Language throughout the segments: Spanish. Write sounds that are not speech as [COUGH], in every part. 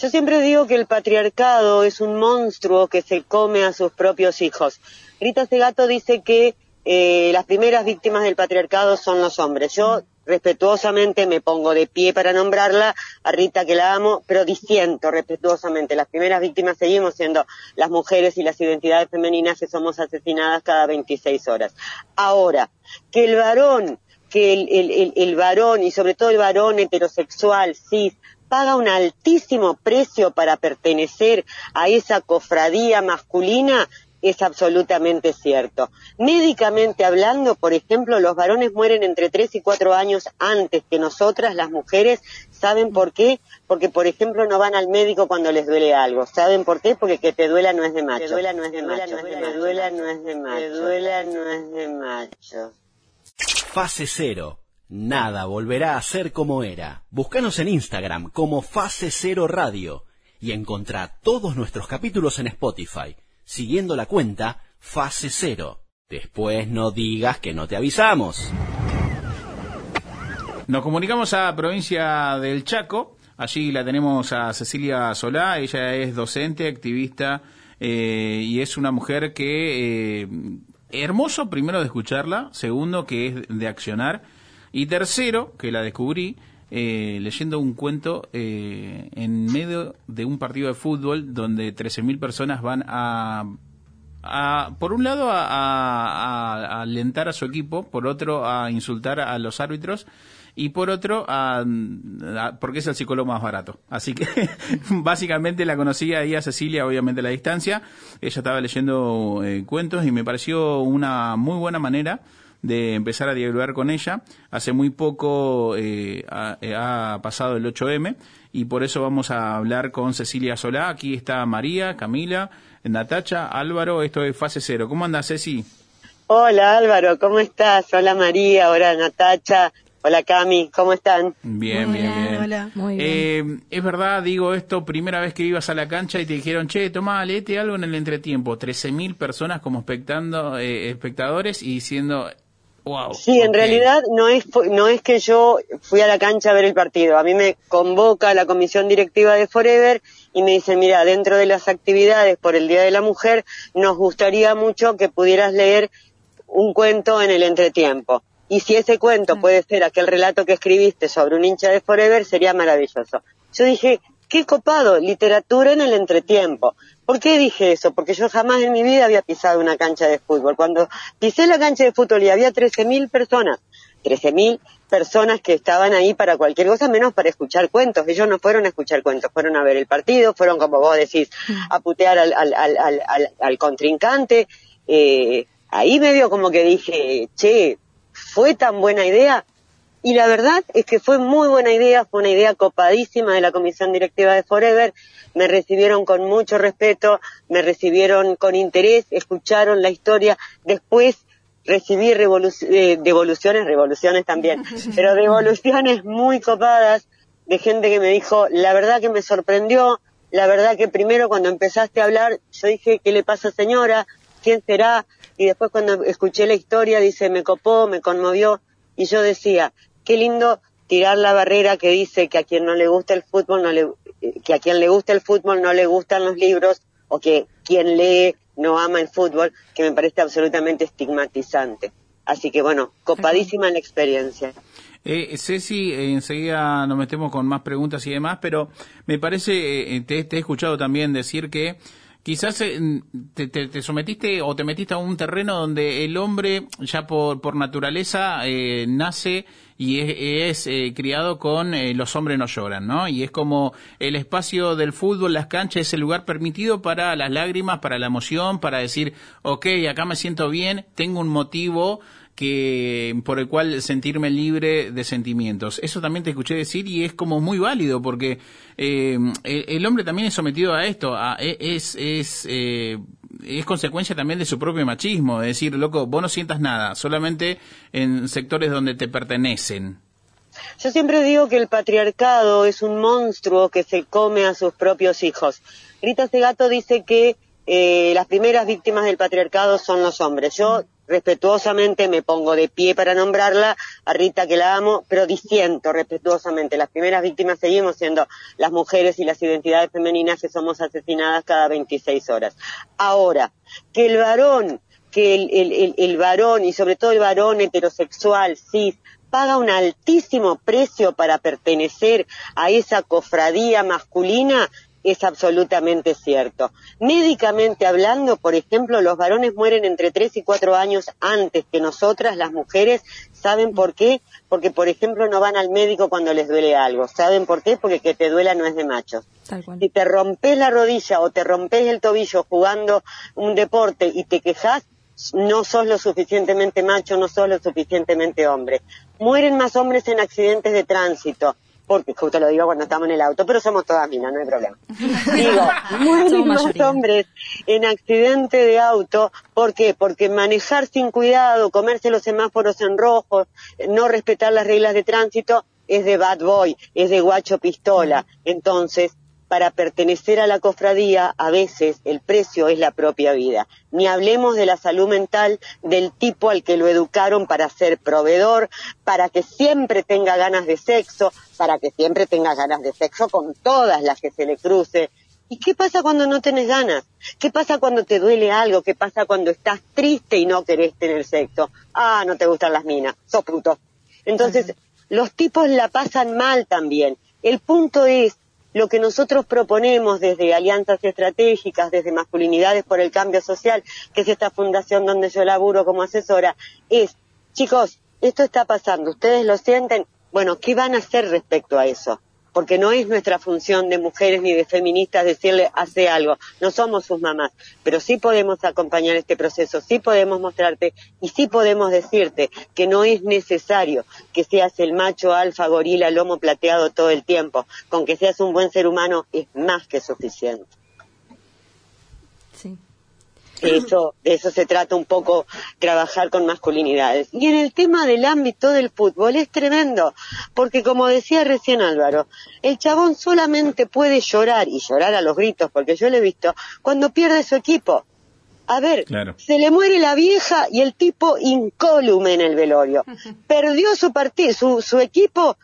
Yo siempre digo que el patriarcado es un monstruo que se come a sus propios hijos. Rita Segato dice que eh, las primeras víctimas del patriarcado son los hombres. Yo respetuosamente me pongo de pie para nombrarla, a Rita que la amo, pero disiento respetuosamente. Las primeras víctimas seguimos siendo las mujeres y las identidades femeninas que somos asesinadas cada 26 horas. Ahora, que el varón, que el, el varón y sobre todo el varón heterosexual, cis, paga un altísimo precio para pertenecer a esa cofradía masculina es absolutamente cierto. Médicamente hablando, por ejemplo, los varones mueren entre 3 y 4 años antes que nosotras, las mujeres. ¿Saben por qué? Porque, por ejemplo, no van al médico cuando les duele algo. ¿Saben por qué? Porque que te duela no es de macho. Te duela no es de macho. Te duela no es de macho. Te duela no es de macho. Fase cero Nada volverá a ser como era. Búscanos en Instagram como Fase Cero Radio y encontrá todos nuestros capítulos en Spotify, siguiendo la cuenta Fase Cero. Después no digas que no te avisamos. Nos comunicamos a provincia del Chaco. Allí la tenemos a Cecilia Solá. Ella es docente, activista eh, y es una mujer que... Eh, hermoso primero de escucharla, segundo que es de accionar y tercero, que la descubrí eh, leyendo un cuento eh, en medio de un partido de fútbol donde 13.000 personas van a, a, por un lado, a, a, alentar a su equipo, por otro, a insultar a los árbitros y por otro, a, porque es el psicólogo más barato. Así que [LAUGHS] básicamente la conocí ahí a Cecilia, obviamente a la distancia. Ella estaba leyendo eh, cuentos y me pareció una muy buena manera de empezar a dialogar con ella. Hace muy poco eh, eh, ha, pasado el 8M y por eso vamos a hablar con Cecilia Solá. Aquí está María, Camila, Natacha, Álvaro. Esto es Fase Cero. ¿Cómo andas, Ceci? Hola Álvaro, ¿cómo estás? Hola María, hola Natacha. Hola Cami, ¿cómo están? Bien, bien, bien. Hola, muy bien. Eh, es verdad, digo esto, primera vez que ibas a la cancha y te dijeron, che, toma, léete algo en el entretiempo. 13.000 personas como espectando, espectadores y diciendo, sí, en realidad no es, no es que yo fui a la cancha a ver el partido. A mí me convoca la comisión directiva de Forever y me dicen, mira, dentro de las actividades por el Día de la Mujer, nos gustaría mucho que pudieras leer un cuento en el entretiempo. Y si ese cuento puede ser aquel relato que escribiste sobre un hincha de Forever, sería maravilloso. Yo dije, qué copado, literatura en el entretiempo. ¿Por qué dije eso? Porque yo jamás en mi vida había pisado una cancha de fútbol. Cuando pisé la cancha de fútbol y había 13.000 personas, 13.000 personas que estaban ahí para cualquier cosa menos para escuchar cuentos. Ellos no fueron a escuchar cuentos, fueron a ver el partido, fueron, como vos decís, a putear al, al, al, al contrincante. Eh, ahí medio como que dije, che, ¿fue tan buena idea? Y la verdad es que fue muy buena idea, fue una idea copadísima de la comisión directiva de Forever. Me recibieron con mucho respeto, me recibieron con interés, escucharon la historia. Después recibí eh, devoluciones, revoluciones también, [LAUGHS] pero devoluciones muy copadas de gente que me dijo, la verdad que me sorprendió, la verdad que primero cuando empezaste a hablar, yo dije, ¿qué le pasa señora? ¿Quién será? Y después cuando escuché la historia, dice, me copó, me conmovió. Y yo decía, qué lindo tirar la barrera que dice que a quien no le gusta el fútbol no le que a quien le gusta el fútbol no le gustan los libros o que quien lee no ama el fútbol, que me parece absolutamente estigmatizante. Así que bueno, copadísima la experiencia. Eh, Ceci, enseguida nos metemos con más preguntas y demás, pero me parece, eh, te, te, he escuchado también decir que quizás eh, te, sometiste o te metiste a un terreno donde el hombre ya por, por naturaleza eh, nace y es, eh, criado con los hombres no lloran, ¿no? Y es como el espacio del fútbol, las canchas, es el lugar permitido para las lágrimas, para la emoción, para decir, ok, acá me siento bien, tengo un motivo que por el cual sentirme libre de sentimientos. Eso también te escuché decir y es como muy válido porque eh, el, hombre también es sometido a esto, e, es es eh, es consecuencia también de su propio machismo, de decir, loco, vos no sientas nada, solamente en sectores donde te pertenecen. Yo siempre digo que el patriarcado es un monstruo que se come a sus propios hijos. Rita Segato dice que eh, las primeras víctimas del patriarcado son los hombres. Yo respetuosamente me pongo de pie para nombrarla, a Rita que la amo, pero disiento respetuosamente. Las primeras víctimas seguimos siendo las mujeres y las identidades femeninas que somos asesinadas cada 26 horas. Ahora, que el varón, que el, el, el, varón y sobre todo el varón heterosexual, cis, paga un altísimo precio para pertenecer a esa cofradía masculina, es absolutamente cierto. Médicamente hablando, por ejemplo, los varones mueren entre 3 y 4 años antes que nosotras, las mujeres. ¿Saben por qué? Porque, por ejemplo, no van al médico cuando les duele algo. ¿Saben por qué? Porque que te duela no es de machos. Si te rompes la rodilla o te rompes el tobillo jugando un deporte y te quejas, no sos lo suficientemente macho, no sos lo suficientemente hombre. Mueren más hombres en accidentes de tránsito porque justo lo digo cuando estamos en el auto, pero somos todas minas, no hay problema. [LAUGHS] Digo, mueren más hombres en accidente de auto, ¿por qué? Porque manejar sin cuidado, comerse los semáforos en rojo, no respetar las reglas de tránsito, es de bad boy, es de guacho pistola. Entonces, para pertenecer a la cofradía, a veces el precio es la propia vida. Ni hablemos de la salud mental del tipo al que lo educaron para ser proveedor, para que siempre tenga ganas de sexo, para que siempre tenga ganas de sexo con todas las que se le cruce. ¿Y qué pasa cuando no tenés ganas? ¿Qué pasa cuando te duele algo? ¿Qué pasa cuando estás triste y no querés tener sexo? Ah, no te gustan las minas, sos puto. Entonces, los tipos la pasan mal también. El punto es lo que nosotros proponemos desde alianzas estratégicas, desde masculinidades por el cambio social, que es esta fundación donde yo laburo como asesora, es, chicos, esto está pasando, ustedes lo sienten, bueno, ¿qué van a hacer respecto a eso? Porque no es nuestra función de mujeres ni de feministas decirle hace algo, no somos sus mamás, pero sí podemos acompañar este proceso, sí podemos mostrarte y sí podemos decirte que no es necesario que seas el macho alfa gorila lomo plateado todo el tiempo, con que seas un buen ser humano es más que suficiente. Eso, de eso se trata un poco, trabajar con masculinidades. Y en el tema del ámbito del fútbol es tremendo, porque como decía recién Álvaro, el chabón solamente puede llorar, y llorar a los gritos, porque yo lo he visto, cuando pierde su equipo. A ver, se le muere la vieja y el tipo incólume en el velorio. [LAUGHS] Perdió su partido, su, su equipo,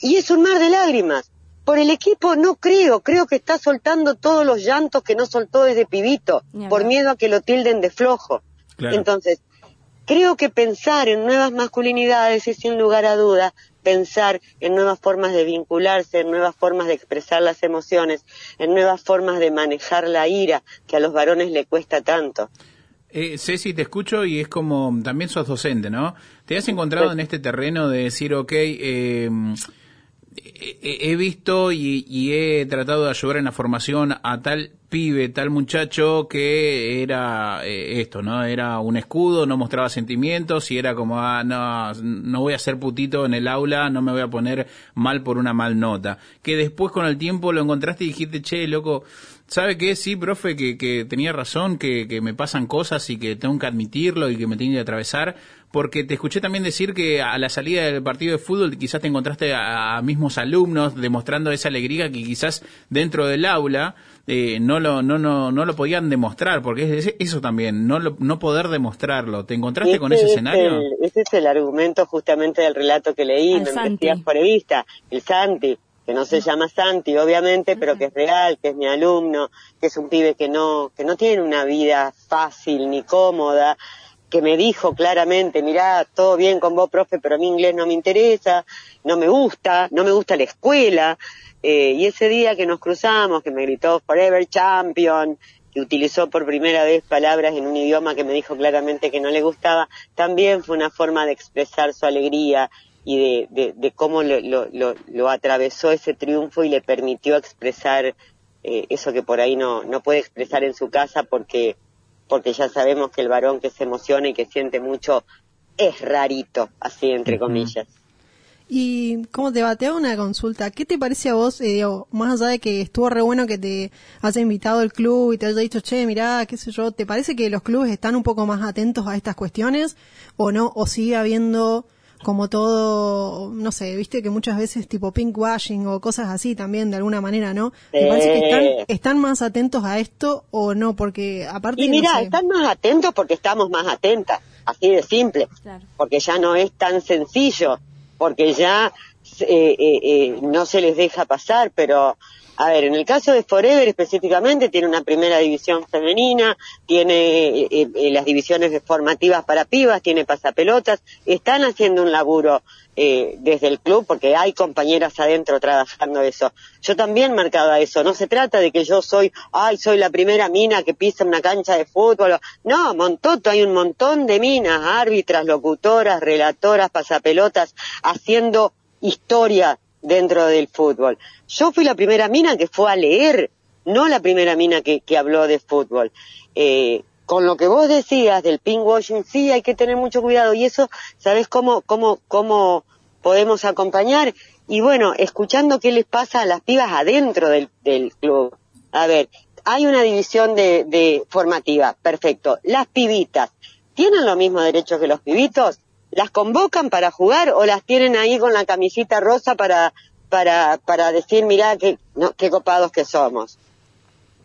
y es un mar de lágrimas. Por el equipo no creo, creo que está soltando todos los llantos que no soltó desde pibito, por miedo a que lo tilden de flojo. Entonces, creo que pensar en nuevas masculinidades es sin lugar a duda pensar en nuevas formas de vincularse, en nuevas formas de expresar las emociones, en nuevas formas de manejar la ira que a los varones le cuesta tanto. Eh, Ceci, te escucho y es como, también sos docente, ¿no? ¿Te has encontrado en este terreno de decir, ok, eh, he visto y, he tratado de ayudar en la formación a tal pibe, tal muchacho que era eh, esto, ¿no? Era un escudo, no mostraba sentimientos y era como, ah, no, no voy a ser putito en el aula, no me voy a poner mal por una mal nota. Que después con el tiempo lo encontraste y dijiste, che, loco, ¿Sabe qué? Sí, profe, que, que tenía razón, que, que, me pasan cosas y que tengo que admitirlo y que me tiene que atravesar, porque te escuché también decir que a la salida del partido de fútbol quizás te encontraste a, mismos alumnos demostrando esa alegría que quizás dentro del aula eh, no, lo, no, no, no lo podían demostrar, porque es eso también, no, no poder demostrarlo. ¿Te encontraste con ese escenario? ese es el argumento justamente del relato que leí, me investías por vista, el Santi que no se llama Santi, obviamente, pero que es real, que es mi alumno, que es un pibe que no, que no tiene una vida fácil ni cómoda, que me dijo claramente, mirá, todo bien con vos, profe, pero a mí inglés no me interesa, no me gusta, no me gusta la escuela. Eh, y ese día que nos cruzamos, que me gritó Forever Champion, que utilizó por primera vez palabras en un idioma que me dijo claramente que no le gustaba, también fue una forma de expresar su alegría y de, de, cómo lo, lo, lo, atravesó ese triunfo y le permitió expresar eh, eso que por ahí no, no puede expresar en su casa porque, porque ya sabemos que el varón que se emociona y que siente mucho es rarito, así entre comillas. Y cómo te va, te hago una consulta. ¿Qué te parece a vos, eh, más allá de que estuvo re bueno que te haya invitado el club y te haya dicho, che, mirá, qué sé yo, ¿te parece que los clubes están un poco más atentos a estas cuestiones o no? ¿O sigue habiendo como todo, no sé, viste que muchas veces tipo pinkwashing o cosas así también de alguna manera, ¿no? Me parece que están, están más atentos a esto o no, porque aparte... Y mira, están más atentos porque estamos más atentas. así de simple, porque ya no es tan sencillo, porque ya eh, eh, eh, no se les deja pasar, pero a ver, en el caso de Forever específicamente tiene una primera división femenina, tiene las divisiones formativas para pibas, tiene pasapelotas, están haciendo un laburo desde el club porque hay compañeras adentro trabajando eso. Yo también marcaba eso, no se trata de que yo soy, ay, soy la primera mina que pisa una cancha de fútbol. No, Montoto, hay un montón de minas, árbitras, locutoras, relatoras, pasapelotas, haciendo historia dentro del fútbol. Yo fui la primera mina que fue a leer, no la primera mina que, que habló de fútbol. Eh, con lo que vos decías del washing, sí, hay que tener mucho cuidado. Y eso, ¿sabés cómo, cómo, cómo podemos acompañar? Y bueno, escuchando qué les pasa a las pibas adentro del, del club. A ver, hay una división de, de formativa, perfecto. Las pibitas, ¿tienen los mismos derechos que los pibitos? Las convocan para jugar o las tienen ahí con la camisita rosa para, para, para decir, mirá, qué, no, qué copados que somos.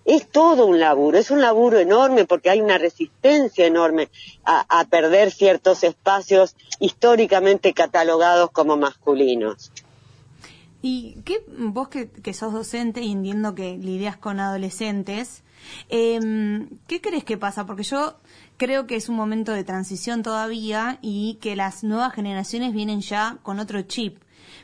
Es todo un laburo, es un laburo enorme porque hay una resistencia enorme a, a perder ciertos espacios históricamente catalogados como masculinos. ¿Y qué, vos que, que sos docente y entiendo que lidias con adolescentes, eh, ¿qué crees que pasa? Porque yo creo que es un momento de transición todavía y que las nuevas generaciones vienen ya con otro chip.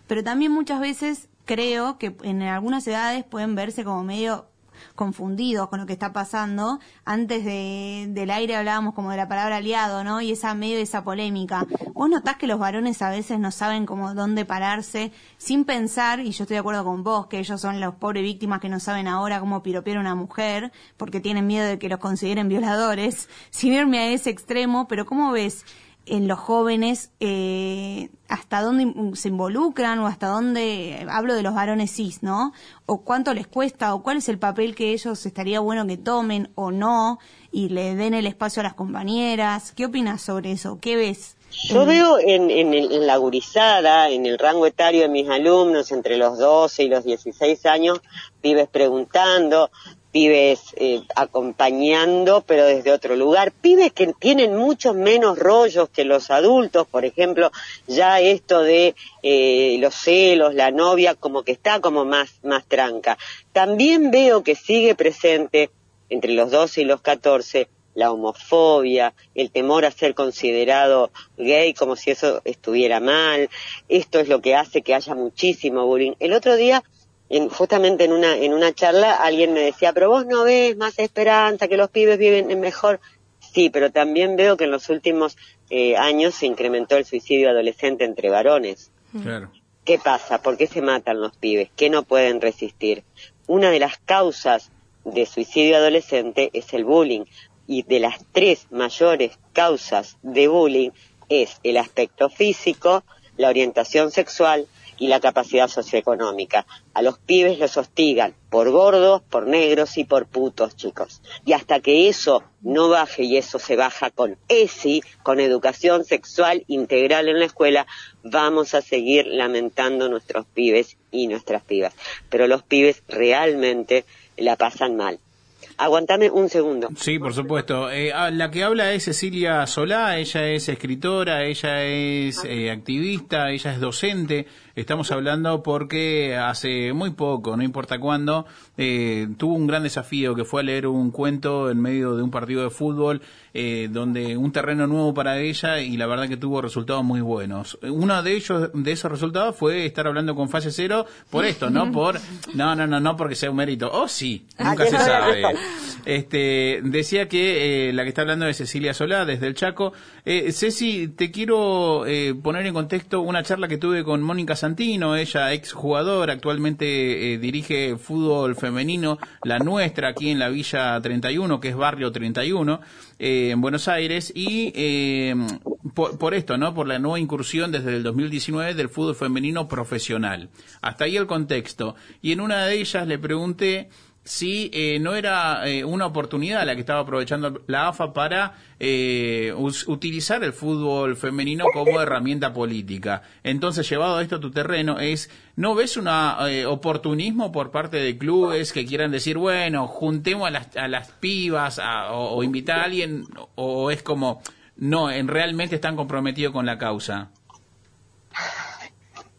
Pero también muchas veces creo que en algunas edades pueden verse como medio confundidos con lo que está pasando. Antes de, del aire hablábamos como de la palabra aliado, ¿no? Y esa medio esa polémica. Vos notás que los varones a veces no saben cómo dónde pararse sin pensar, y yo estoy de acuerdo con vos, que ellos son los pobres víctimas que no saben ahora cómo piropear a una mujer, porque tienen miedo de que los consideren violadores, [LAUGHS] sin irme a ese extremo, pero ¿cómo ves en los jóvenes eh, hasta dónde se involucran o hasta dónde, hablo de los varones cis, ¿no? O cuánto les cuesta o cuál es el papel que ellos estaría bueno que tomen o no y le den el espacio a las compañeras. ¿Qué opinas sobre eso? ¿Qué ves? Yo veo en, en, en, la gurizada, en el rango etario de mis alumnos, entre los 12 y los 16 años, vives preguntando, pibes eh, acompañando, pero desde otro lugar, pibes que tienen muchos menos rollos que los adultos, por ejemplo, ya esto de eh, los celos, la novia, como que está como más, más tranca. También veo que sigue presente entre los 12 y los 14 la homofobia, el temor a ser considerado gay como si eso estuviera mal. Esto es lo que hace que haya muchísimo bullying. El otro día justamente en una, en una charla alguien me decía, pero vos no ves más esperanza, que los pibes viven mejor. Sí, pero también veo que en los últimos eh, años se incrementó el suicidio adolescente entre varones. Claro. ¿Qué pasa? ¿Por qué se matan los pibes? ¿Qué no pueden resistir? Una de las causas de suicidio adolescente es el bullying. Y de las tres mayores causas de bullying es el aspecto físico, la orientación sexual y la capacidad socioeconómica. A los pibes los hostigan por gordos, por negros y por putos, chicos. Y hasta que eso no baje, y eso se baja con ESI, con educación sexual integral en la escuela, vamos a seguir lamentando nuestros pibes y nuestras pibas. Pero los pibes realmente la pasan mal. Aguantame un segundo. Sí, por supuesto. Eh, ah, la que habla es Cecilia Solá, ella es escritora, ella es eh, activista, ella es docente. Estamos hablando porque hace muy poco, no importa cuándo, eh, tuvo un gran desafío que fue a leer un cuento en medio de un partido de fútbol, eh, donde un terreno nuevo para ella y la verdad que tuvo resultados muy buenos. Uno de ellos, de esos resultados fue estar hablando con fase cero por esto, no [LAUGHS] por, no, no, no, no porque sea un mérito. Oh, sí, nunca se sabe. Este, decía que eh, la que está hablando es Cecilia Solá, desde el Chaco. Eh, Ceci, te quiero poner en contexto una charla que tuve con Mónica Ella ex jugadora, actualmente dirige fútbol femenino, la nuestra, aquí en la Villa 31, que es Barrio 31, en Buenos Aires, y por, por, esto, ¿no? Por la nueva incursión desde el 2019 del fútbol femenino profesional. Hasta ahí el contexto. Y en una de ellas le pregunté si eh, no era eh, una oportunidad la que estaba aprovechando la AFA para eh, utilizar el fútbol femenino como herramienta política. Entonces, llevado a esto a tu terreno, es ¿no ves un oportunismo por parte de clubes que quieran decir, bueno, juntemos a las, a las pibas o, invitar a alguien, o es como no, en realmente están comprometidos con la causa?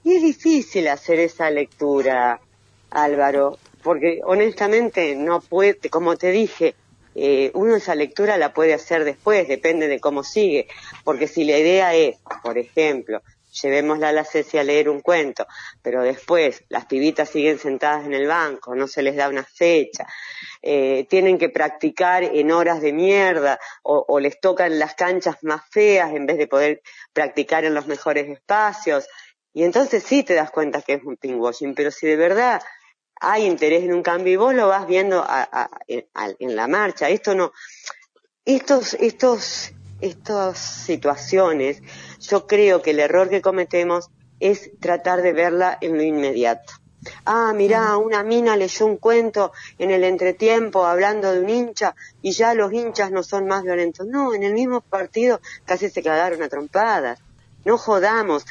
Es difícil hacer esa lectura, Álvaro, porque honestamente no puede, como te dije, eh, uno esa lectura la puede hacer después, depende de cómo sigue, porque si la idea es, por ejemplo, llevémosla a la Ceci a leer un cuento, pero después las pibitas siguen sentadas en el banco, no se les da una fecha, eh, tienen que practicar en horas de mierda o, les tocan las canchas más feas en vez de poder practicar en los mejores espacios. Y entonces sí te das cuenta que es un pinkwashing, pero si de verdad hay interés en un cambio y vos lo vas viendo a, a, en la marcha, esto no, estos, estos, estas situaciones, yo creo que el error que cometemos es tratar de verla en lo inmediato. Ah, mirá, una mina leyó un cuento en el entretiempo hablando de un hincha y ya los hinchas no son más violentos. No, en el mismo partido casi se quedaron a trompadas. No jodamos,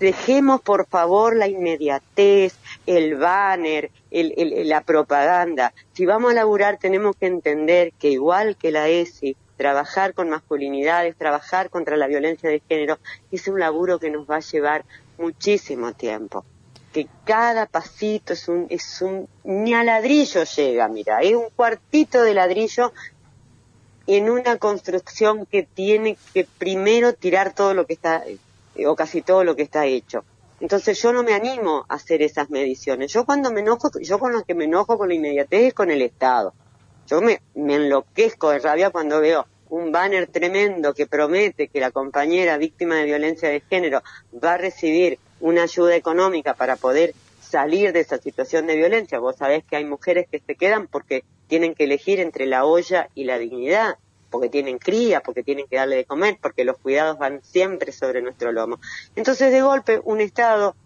dejemos por favor la inmediatez, el banner, el, el, la propaganda. Si vamos a laburar tenemos que entender que igual que la ESI, trabajar con masculinidades, trabajar contra la violencia de género, es un laburo que nos va a llevar muchísimo tiempo. Que cada pasito es un, es un, ni a ladrillo llega, mira, es un cuartito de ladrillo en una construcción que tiene que primero tirar todo lo que está, o casi todo lo que está hecho. Entonces yo no me animo a hacer esas mediciones. Yo cuando me enojo, yo con lo que me enojo con la inmediatez es con el Estado. Yo me enloquezco de rabia cuando veo un banner tremendo que promete que la compañera víctima de violencia de género va a recibir una ayuda económica para poder salir de esa situación de violencia. Vos sabés que hay mujeres que se quedan porque tienen que elegir entre la olla y la dignidad, porque tienen cría, porque tienen que darle de comer, porque los cuidados van siempre sobre nuestro lomo. Entonces, de golpe, un Estado,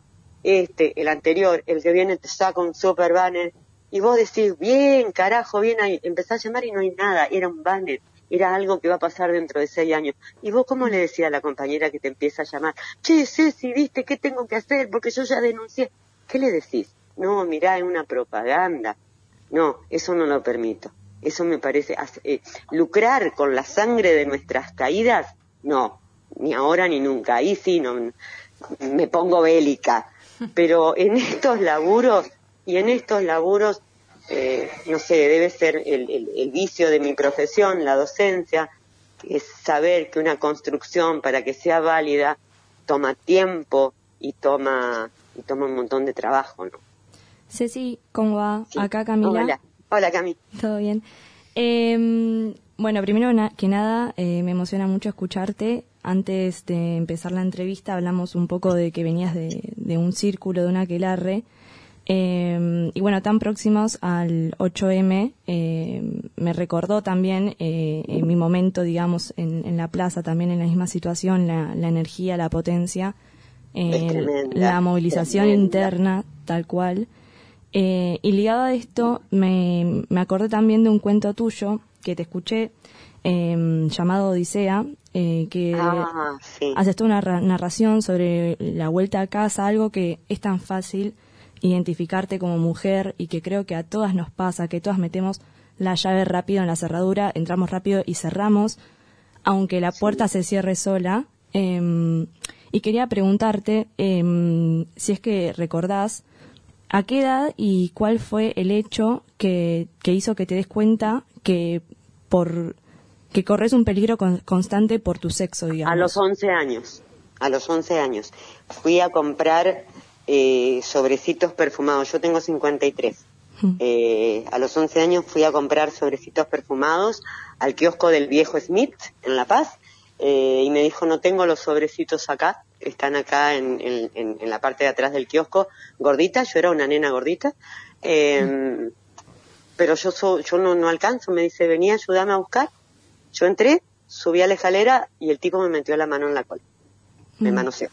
este, el anterior, el que viene, te saca un super banner y vos decís, bien, carajo, bien ahí, empezás a llamar y no hay nada, era un banner, era algo que va a pasar dentro de seis años. ¿Y vos cómo le decías a la compañera que te empieza a llamar? Che, Ceci, ¿viste qué tengo que hacer? Porque yo ya denuncié. ¿Qué le decís? No, mirá, es una propaganda. No, eso no lo permito. Eso me parece, eh, lucrar con la sangre de nuestras caídas, no, ni ahora ni nunca. Ahí sí, no, me pongo bélica. Pero en [LAUGHS] estos laburos, y en estos laburos, eh, no sé, debe ser el, el, el vicio de mi profesión, la docencia, es saber que una construcción para que sea válida toma tiempo y toma y toma un montón de trabajo, ¿no? Ceci, ¿cómo va? Sí. Acá Camila. Hola, hola Cami. Todo bien. Eh, bueno, primero na que nada, eh, me emociona mucho escucharte. Antes de empezar la entrevista hablamos un poco de que venías de, de un círculo, de un aquelarre. Eh, y bueno, tan próximos al 8M, eh, me recordó también eh, en mi momento, digamos, en, en, la plaza, también en la misma situación, la, la energía, la potencia, la movilización interna, tal cual. Eh, y ligado a esto, me, me, acordé también de un cuento tuyo que te escuché eh, llamado Odisea, eh, que ah, sí. haces toda una narración sobre la vuelta a casa, algo que es tan fácil identificarte como mujer y que creo que a todas nos pasa, que todas metemos la llave rápido en la cerradura, entramos rápido y cerramos, aunque la puerta sí. se cierre sola. Y quería preguntarte eh, si es que recordás a qué edad y cuál fue el hecho que, que hizo que te des cuenta que por que corres un peligro con, constante por tu sexo, digamos. A los 11 años, a los 11 años. Fui a comprar eh, sobrecitos perfumados. Yo tengo 53. Eh, a los 11 años fui a comprar sobrecitos perfumados al kiosco del viejo Smith en La Paz eh, y me dijo no tengo los sobrecitos acá, están acá en, en, en, la parte de atrás del kiosco, gordita, yo era una nena gordita, eh, pero yo so, yo no, no alcanzo, me dice venía, ayúdame a buscar. Yo entré, subí a la escalera y el tipo me metió la mano en la cola, me mm. manoseó.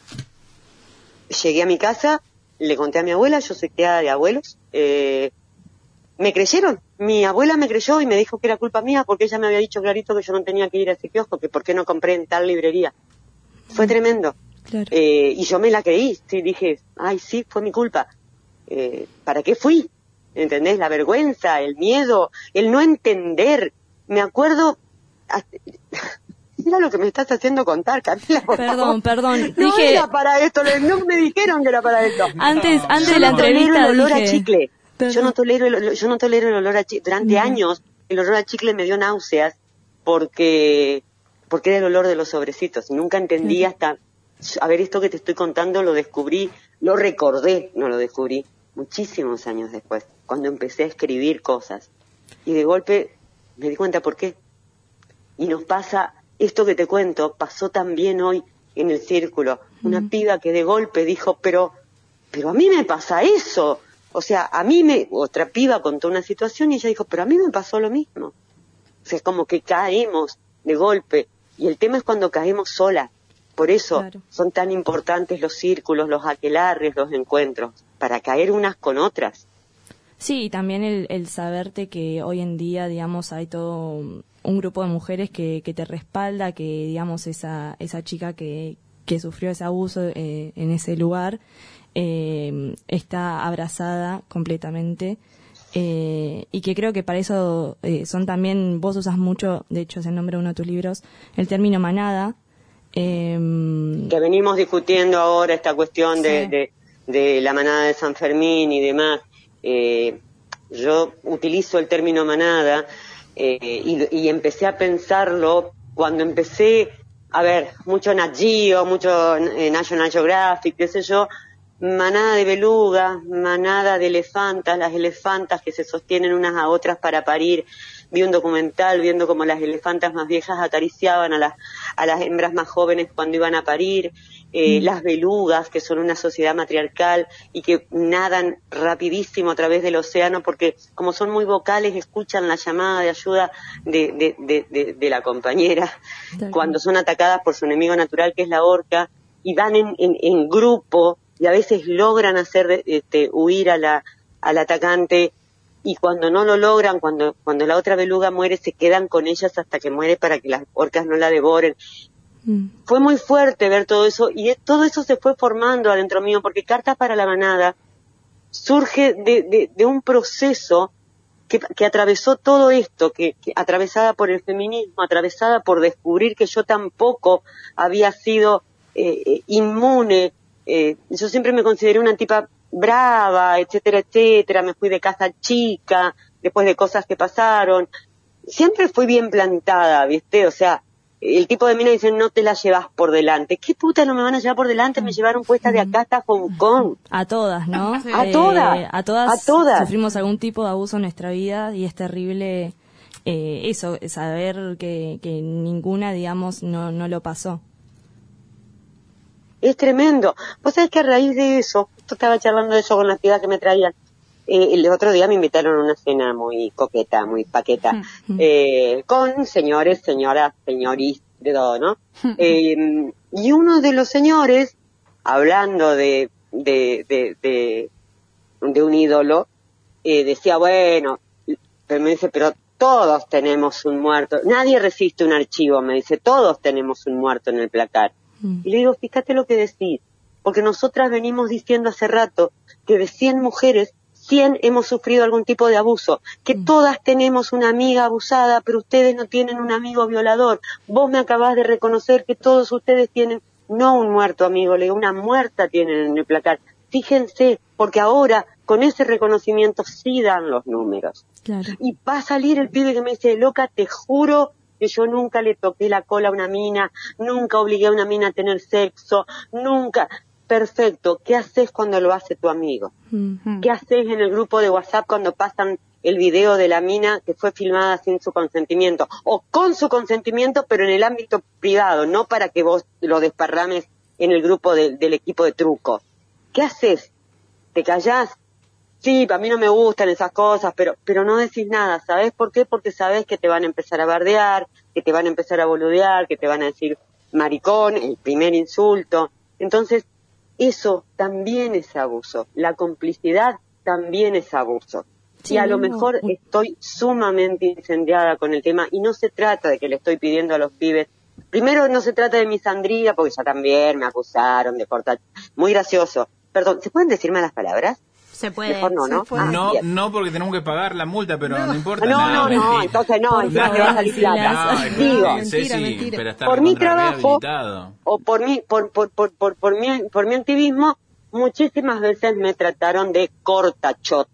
Llegué a mi casa, le conté a mi abuela, yo soy criada de abuelos, eh, me creyeron. Mi abuela me creyó y me dijo que era culpa mía porque ella me había dicho clarito que yo no tenía que ir a ese kiosco, que por qué no compré en tal librería. Fue tremendo. Claro. Eh, y yo me la creí, sí, dije, ay, sí, fue mi culpa. Eh, ¿Para qué fui? ¿Entendés? La vergüenza, el miedo, el no entender. Me acuerdo, [LAUGHS] mira lo que me estás haciendo contar, Camila. Perdón, perdón. No dije, era para esto, no me dijeron que era para esto. antes, antes Yo de la no tolero entrevista el olor dije, a chicle. Yo no tolero el, olor- yo no tolero el olor a chicle. Durante años el olor a chicle me dio náuseas porque porque era el olor de los sobrecitos. Y nunca entendí hasta a ver esto que te estoy contando lo descubrí, lo recordé, no lo descubrí muchísimos años después, cuando empecé a escribir cosas. Y de golpe me di cuenta por qué. Y nos pasa esto que te cuento, pasó también hoy en el círculo. Una piba que de golpe dijo, pero pero a mí me pasa eso. O sea, a mí me, otra piba contó una situación y ella dijo, pero a mí me pasó lo mismo. O sea, es como que caemos de golpe. Y el tema es cuando caemos solas. Por eso Claro. son tan importantes los círculos, los aquelarres, los encuentros, para caer unas con otras. Sí, y también el, el saberte que hoy en día, digamos, hay todo un grupo de mujeres que, que te respalda, que, digamos, esa, esa chica que, que sufrió ese abuso eh, en ese lugar eh, está abrazada completamente. eh, y que creo que para eso son también, vos usas mucho, de hecho es el nombre de uno de tus libros, el término manada. Eh, que venimos discutiendo ahora esta cuestión de, Sí. de, de la manada de San Fermín y demás. Eh, yo utilizo el término manada eh, y, y empecé a pensarlo cuando empecé a ver mucho Nat Geo, mucho eh, National Geographic, qué sé yo, manada de belugas, manada de elefantas, las elefantas que se sostienen unas a otras para parir. Vi un documental viendo cómo las elefantas más viejas acariciaban a las, a las hembras más jóvenes cuando iban a parir, eh, las belugas, que son una sociedad matriarcal y que nadan rapidísimo a través del océano porque como son muy vocales escuchan la llamada de ayuda de, de, de, la compañera cuando son atacadas por su enemigo natural que es la orca y van en, en, en grupo y a veces logran hacer este, huir a la, al atacante y cuando no lo logran, cuando, cuando la otra beluga muere, se quedan con ellas hasta que muere para que las orcas no la devoren. mm, Fue muy fuerte ver todo eso y todo eso se fue formando adentro mío porque Cartas para la Manada surge de, de, de un proceso que, que atravesó todo esto, que, que atravesada por el feminismo, atravesada por descubrir que yo tampoco había sido eh, eh, inmune. eh, yo siempre me consideré una tipa brava, etcétera, etcétera. Me fui de casa chica, después de cosas que pasaron. Siempre fui bien plantada, ¿viste? O sea, el tipo de mina dice, no te la llevas por delante. ¿Qué puta no me van a llevar por delante? Me llevaron puesta de acá hasta Hong Kong. A todas, ¿no? [LAUGHS] Sí. A todas, A todas. a todas. Sufrimos algún tipo de abuso en nuestra vida y es terrible eh, eso, saber que, que ninguna, digamos, no, no lo pasó. Es tremendo. Vos sabés que a raíz de eso, estaba charlando de eso con las pibas que me traían. Eh, el otro día me invitaron a una cena muy coqueta, muy paqueta, eh, con señores, señoras, señorís, de todo, ¿no? Eh, y uno de los señores, hablando de, de, de, de, de un ídolo, eh, decía, bueno, pero me dice, pero todos tenemos un muerto. Nadie resiste un archivo, me dice, todos tenemos un muerto en el placar. Mm. Y le digo, fíjate lo que decís, porque nosotras venimos diciendo hace rato que de 100 mujeres, 100 hemos sufrido algún tipo de abuso, que todas tenemos una amiga abusada, pero ustedes no tienen un amigo violador. Vos me acabás de reconocer que todos ustedes tienen, no un muerto amigo, le digo, una muerta tienen en el placar. Fíjense, porque ahora con ese reconocimiento sí dan los números. Claro. Y va a salir el pibe que me dice, loca, te juro que yo nunca le toqué la cola a una mina, nunca obligué a una mina a tener sexo, nunca. Perfecto, ¿qué haces cuando lo hace tu amigo? ¿Qué haces en el grupo de WhatsApp cuando pasan el video de la mina que fue filmada sin su consentimiento? O con su consentimiento, pero en el ámbito privado, no para que vos lo desparrames en el grupo de- del equipo de truco. ¿Qué haces? ¿Te callás? Sí, para mí no me gustan esas cosas, pero, pero no decís nada. ¿Sabés por qué? Porque sabés que te van a empezar a bardear, que te van a empezar a boludear, que te van a decir maricón, el primer insulto. Entonces, eso también es abuso. La complicidad también es abuso. Sí, y a lo no. mejor estoy sumamente incendiada con el tema y no se trata de que le estoy pidiendo a los pibes. Primero no se trata de misandría porque ya también me acusaron de cortar. Muy gracioso. Perdón, ¿se pueden decir malas palabras? Se puede, Mejor no, se ¿no? puede. Ah, No, no porque tenemos que pagar la multa, pero no, importa. No, nada, no, no, entonces no, Por entonces me va a salir plata. No, Digo, no, mentira, Ceci, mentira. pero está por mi trabajo o por mi por por por por, por mi por mi activismo muchísimas veces me trataron de cortachot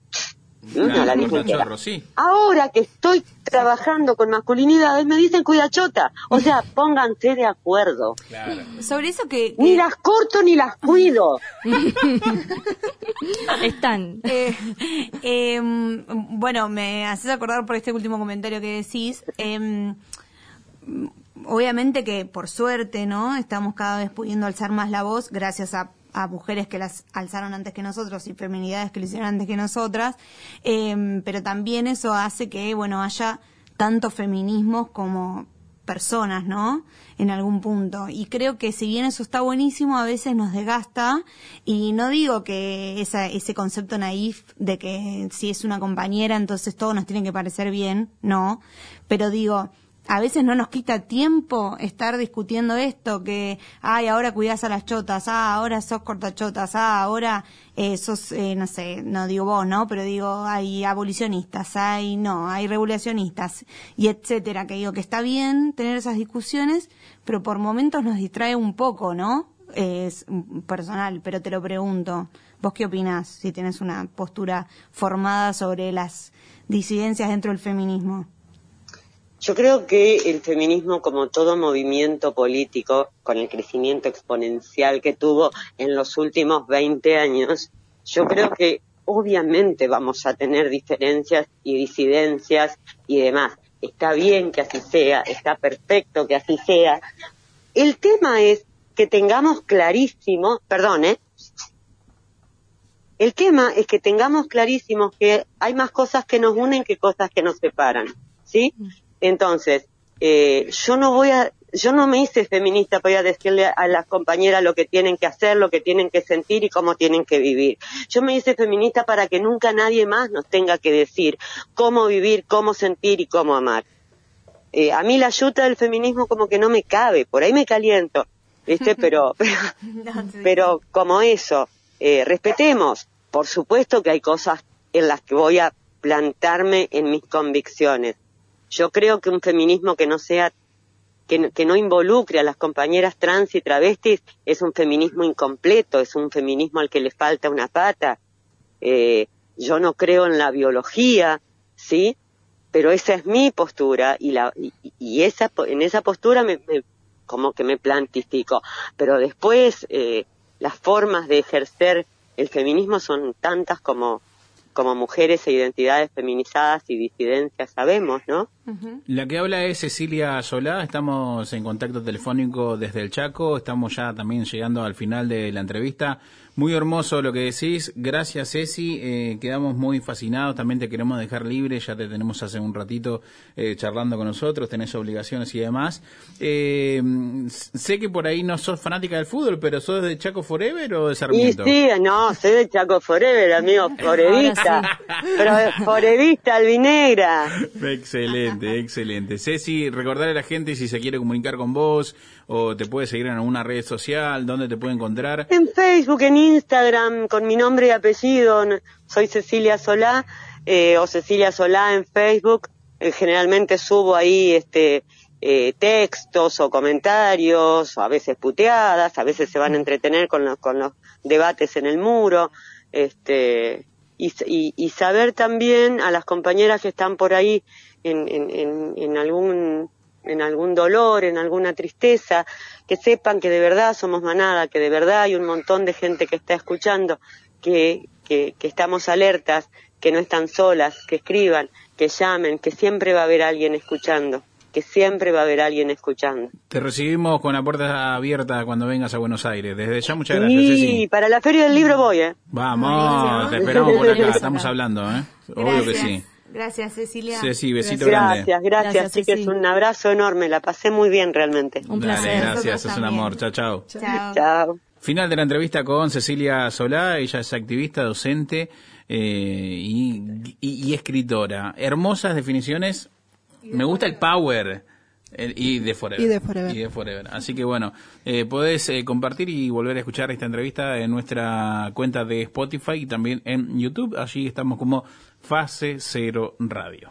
No la dije Claro, entera. chorro, sí. ahora que estoy trabajando con masculinidades me dicen cuidachota o sea [LAUGHS] pónganse de acuerdo Claro. Sobre eso que... que- ni las corto ni las cuido [LAUGHS] Están. [LAUGHS] Eh, em, bueno, me haces acordar por este último comentario que decís. em, obviamente que por suerte, ¿no? Estamos cada vez pudiendo alzar más la voz gracias a, a mujeres que las alzaron antes que nosotros y feminidades que lo hicieron antes que nosotras. Em, pero también eso hace que, bueno, haya tantos feminismos como personas, ¿no? En algún punto. Y creo que si bien eso está buenísimo, a veces nos desgasta. Y no digo que esa, ese concepto naif de que si es una compañera, entonces todo nos tiene que parecer bien, no. Pero digo, a veces no nos quita tiempo estar discutiendo esto, que, ay, ahora cuidás a las chotas, ah, ahora sos cortachotas, ah, ahora eh, sos, eh, no sé, no digo vos, ¿no? Pero digo, hay abolicionistas, hay, no, hay regulacionistas, y etcétera, que digo que está bien tener esas discusiones, pero por momentos nos distrae un poco, ¿no? Es personal, pero te lo pregunto. ¿Vos qué opinás si tienes una postura formada sobre las disidencias dentro del feminismo? Yo creo que el feminismo, como todo movimiento político, con el crecimiento exponencial que tuvo en los últimos 20 años, yo creo que obviamente vamos a tener diferencias y disidencias y demás. Está bien que así sea, está perfecto que así sea. El tema es que tengamos clarísimo, perdón, ¿eh? El tema es que tengamos clarísimo que hay más cosas que nos unen que cosas que nos separan, ¿sí? Entonces, eh, yo no voy a, yo no me hice feminista para ir a decirle a las compañeras lo que tienen que hacer, lo que tienen que sentir y cómo tienen que vivir. Yo me hice feminista para que nunca nadie más nos tenga que decir cómo vivir, cómo sentir y cómo amar. Eh, a mí la ayuda del feminismo como que no me cabe, por ahí me caliento, ¿viste? [LAUGHS] Pero, pero, [LAUGHS] pero como eso, eh, respetemos. Por supuesto que hay cosas en las que voy a plantarme en mis convicciones. Yo creo que un feminismo que no sea, que, que no involucre a las compañeras trans y travestis es un feminismo incompleto, es un feminismo al que le falta una pata. Eh, yo no creo en la biología, ¿sí? Pero esa es mi postura y la, y, y esa, en esa postura me, me- como que me plantifico. Pero después, eh, las formas de ejercer el feminismo son tantas como, como mujeres e identidades feminizadas y disidencias sabemos, ¿no? La que habla es Cecilia Solá, estamos en contacto telefónico desde el Chaco, estamos ya también llegando al final de la entrevista. Muy hermoso lo que decís, gracias Ceci, eh, quedamos muy fascinados, también te queremos dejar libre, ya te tenemos hace un ratito eh, charlando con nosotros, tenés obligaciones y demás. Eh, sé que por ahí no sos fanática del fútbol, pero sos de Chaco Forever o de Y Sarmiento? sí, no, soy de Chaco Forever, amigo, [LAUGHS] forevista. Pero forevista, albinegra. Excelente, excelente. Ceci, recordarle a la gente si se quiere comunicar con vos o te puede seguir en alguna red social, dónde te puede encontrar. En Facebook, en Instagram, con mi nombre y apellido, soy Cecilia Solá, eh, o Cecilia Solá en Facebook. Eh, generalmente subo ahí este eh, textos o comentarios, o a veces puteadas, a veces se van a entretener con los, con los debates en el muro. Este, y, y, y saber también a las compañeras que están por ahí en algún en algún dolor, en alguna tristeza, que sepan que de verdad somos manada, que de verdad hay un montón de gente que está escuchando, que, que, que estamos alertas, que no están solas, que escriban, que llamen, que siempre va a haber alguien escuchando, que siempre va a haber alguien escuchando. Te recibimos con la puerta abierta cuando vengas a Buenos Aires. Desde ya, muchas gracias, Y Ceci. para la feria del libro voy, ¿eh? Vamos, te esperamos por acá, estamos hablando, ¿eh? Obvio que sí. Gracias, Cecilia. Ceci, besito grande. Gracias, gracias, Gracias, chicas, Ceci. un abrazo enorme, la pasé muy bien realmente. Un Dale, placer. gracias, es un amor. Chao, chao. Chao. Chao. Final de la entrevista con Cecilia Solá, ella es activista, docente eh, y, y- y escritora. Hermosas definiciones. Me gusta el power. El- y de Forever. Y de Forever. Y de Forever. Así que bueno, eh, podés eh, compartir y volver a escuchar esta entrevista en nuestra cuenta de Spotify y también en YouTube. Allí estamos como Fase Cero Radio.